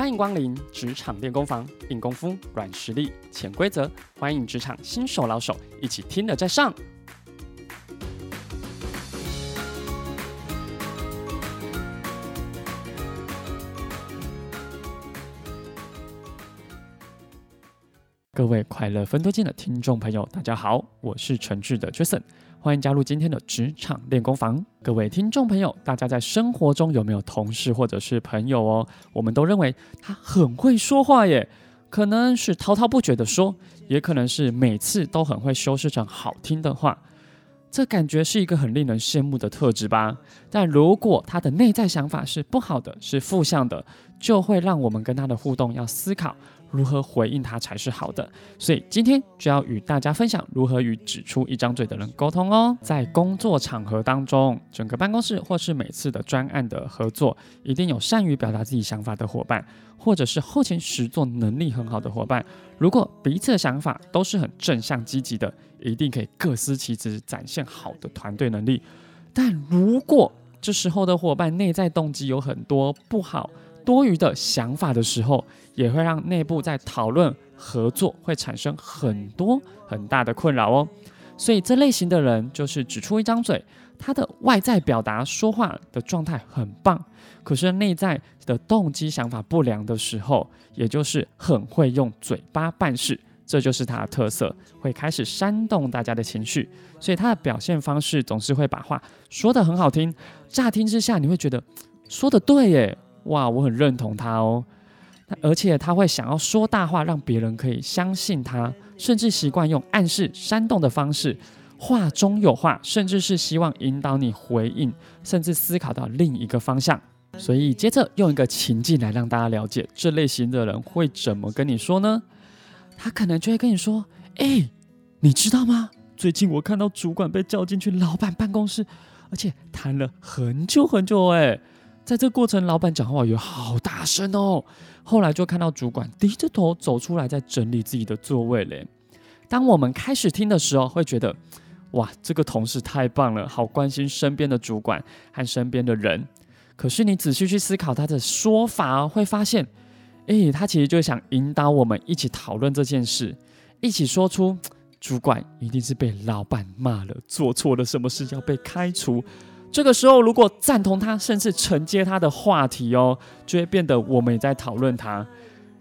欢迎光临职场练功房，硬功夫、软实力、潜规则，欢迎职场新手老手一起听了再上。各位快乐分多金的听众朋友，大家好，我是纯智的 Jason，欢迎加入今天的职场练功房。各位听众朋友，大家在生活中有没有同事或者是朋友哦？我们都认为他很会说话耶，可能是滔滔不绝的说，也可能是每次都很会修饰成好听的话。这感觉是一个很令人羡慕的特质吧？但如果他的内在想法是不好的，是负向的，就会让我们跟他的互动要思考如何回应他才是好的。所以今天就要与大家分享如何与只出一张嘴的人沟通哦。在工作场合当中，整个办公室或是每次的专案的合作，一定有善于表达自己想法的伙伴，或者是后勤实作能力很好的伙伴。如果彼此的想法都是很正向积极的，一定可以各司其职，展现好的团队能力。但如果这时候的伙伴内在动机有很多不好、多余的想法的时候，也会让内部在讨论合作会产生很多很大的困扰哦。所以这类型的人就是只出一张嘴，他的外在表达说话的状态很棒，可是内在的动机想法不良的时候，也就是很会用嘴巴办事。这就是他的特色，会开始煽动大家的情绪，所以他的表现方式总是会把话说得很好听，乍听之下你会觉得说得对耶，哇，我很认同他哦。而且他会想要说大话，让别人可以相信他，甚至习惯用暗示、煽动的方式，话中有话，甚至是希望引导你回应，甚至思考到另一个方向。所以接着用一个情境来让大家了解这类型的人会怎么跟你说呢？他可能就会跟你说：“哎，你知道吗？最近我看到主管被叫进去老板办公室，而且谈了很久很久。哎，在这过程，老板讲话有好大声哦。后来就看到主管低着头走出来，在整理自己的座位嘞。当我们开始听的时候，会觉得哇，这个同事太棒了，好关心身边的主管和身边的人。可是你仔细去思考他的说法，会发现。”诶，他其实就想引导我们一起讨论这件事，一起说出主管一定是被老板骂了，做错了什么事要被开除。这个时候，如果赞同他，甚至承接他的话题哦，就会变得我们也在讨论他。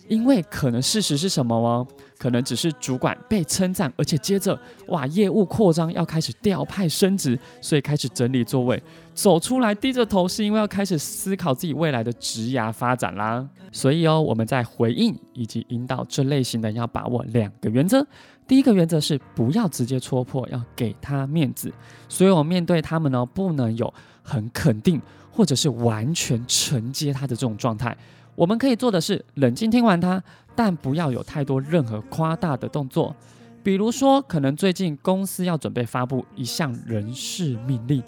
因为可能事实是什么哦？可能只是主管被称赞，而且接着哇，业务扩张要开始调派升职，所以开始整理座位，走出来低着头，是因为要开始思考自己未来的职涯发展啦。所以哦，我们在回应以及引导这类型的要把握两个原则。第一个原则是不要直接戳破，要给他面子。所以我面对他们呢，不能有很肯定或者是完全承接他的这种状态。我们可以做的是冷静听完他，但不要有太多任何夸大的动作。比如说，可能最近公司要准备发布一项人事命令，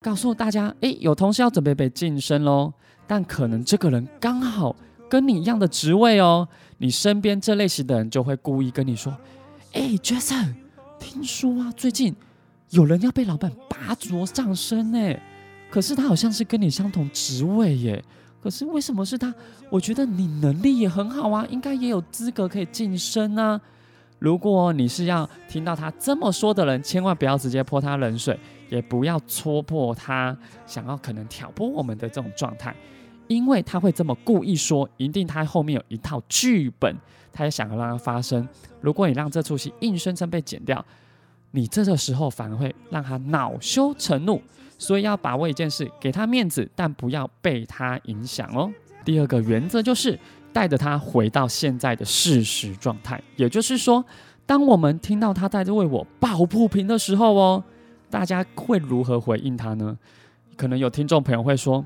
告诉大家，诶，有同事要准备被晋升喽。但可能这个人刚好跟你一样的职位哦，你身边这类型的人就会故意跟你说，诶，Jason，听说啊，最近有人要被老板拔擢上升呢，可是他好像是跟你相同职位耶。可是为什么是他？我觉得你能力也很好啊，应该也有资格可以晋升啊。如果你是要听到他这么说的人，千万不要直接泼他冷水，也不要戳破他想要可能挑拨我们的这种状态，因为他会这么故意说，一定他后面有一套剧本，他也想要让它发生。如果你让这出戏硬生生被剪掉，你这个时候反而会让他恼羞成怒。所以要把握一件事，给他面子，但不要被他影响哦。第二个原则就是带着他回到现在的事实状态，也就是说，当我们听到他在为我抱不平的时候哦，大家会如何回应他呢？可能有听众朋友会说：“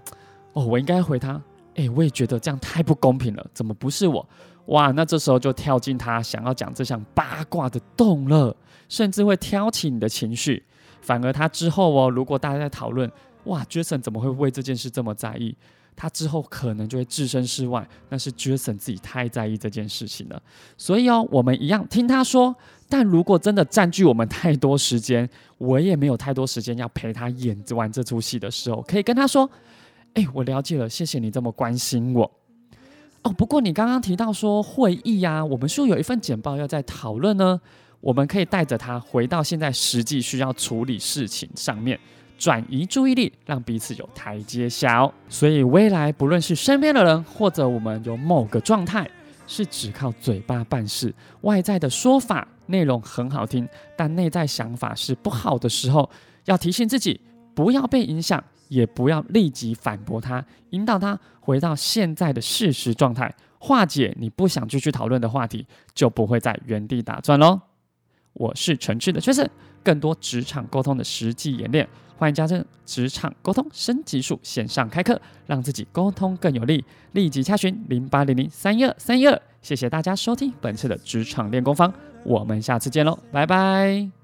哦，我应该回他，诶，我也觉得这样太不公平了，怎么不是我？”哇，那这时候就跳进他想要讲这项八卦的洞了，甚至会挑起你的情绪。反而他之后哦，如果大家在讨论，哇，Jason 怎么会为这件事这么在意？他之后可能就会置身事外，那是 Jason 自己太在意这件事情了。所以哦，我们一样听他说，但如果真的占据我们太多时间，我也没有太多时间要陪他演完这出戏的时候，可以跟他说：“哎，我了解了，谢谢你这么关心我。”哦，不过你刚刚提到说会议呀、我们是不是有一份简报要在讨论呢？我们可以带着它回到现在实际需要处理事情上面，转移注意力，让彼此有台阶下哦。所以未来不论是身边的人，或者我们有某个状态，是只靠嘴巴办事，外在的说法内容很好听，但内在想法是不好的时候，要提醒自己不要被影响。也不要立即反驳他，引导他回到现在的事实状态，化解你不想继续讨论的话题，就不会在原地打转喽。我是诚挚的 Jason，更多职场沟通的实际演练，欢迎加入职场沟通升级术线上开课，让自己沟通更有力。立即洽询零八零零三一二三一二。谢谢大家收听本次的职场练功房，我们下次见喽，拜拜。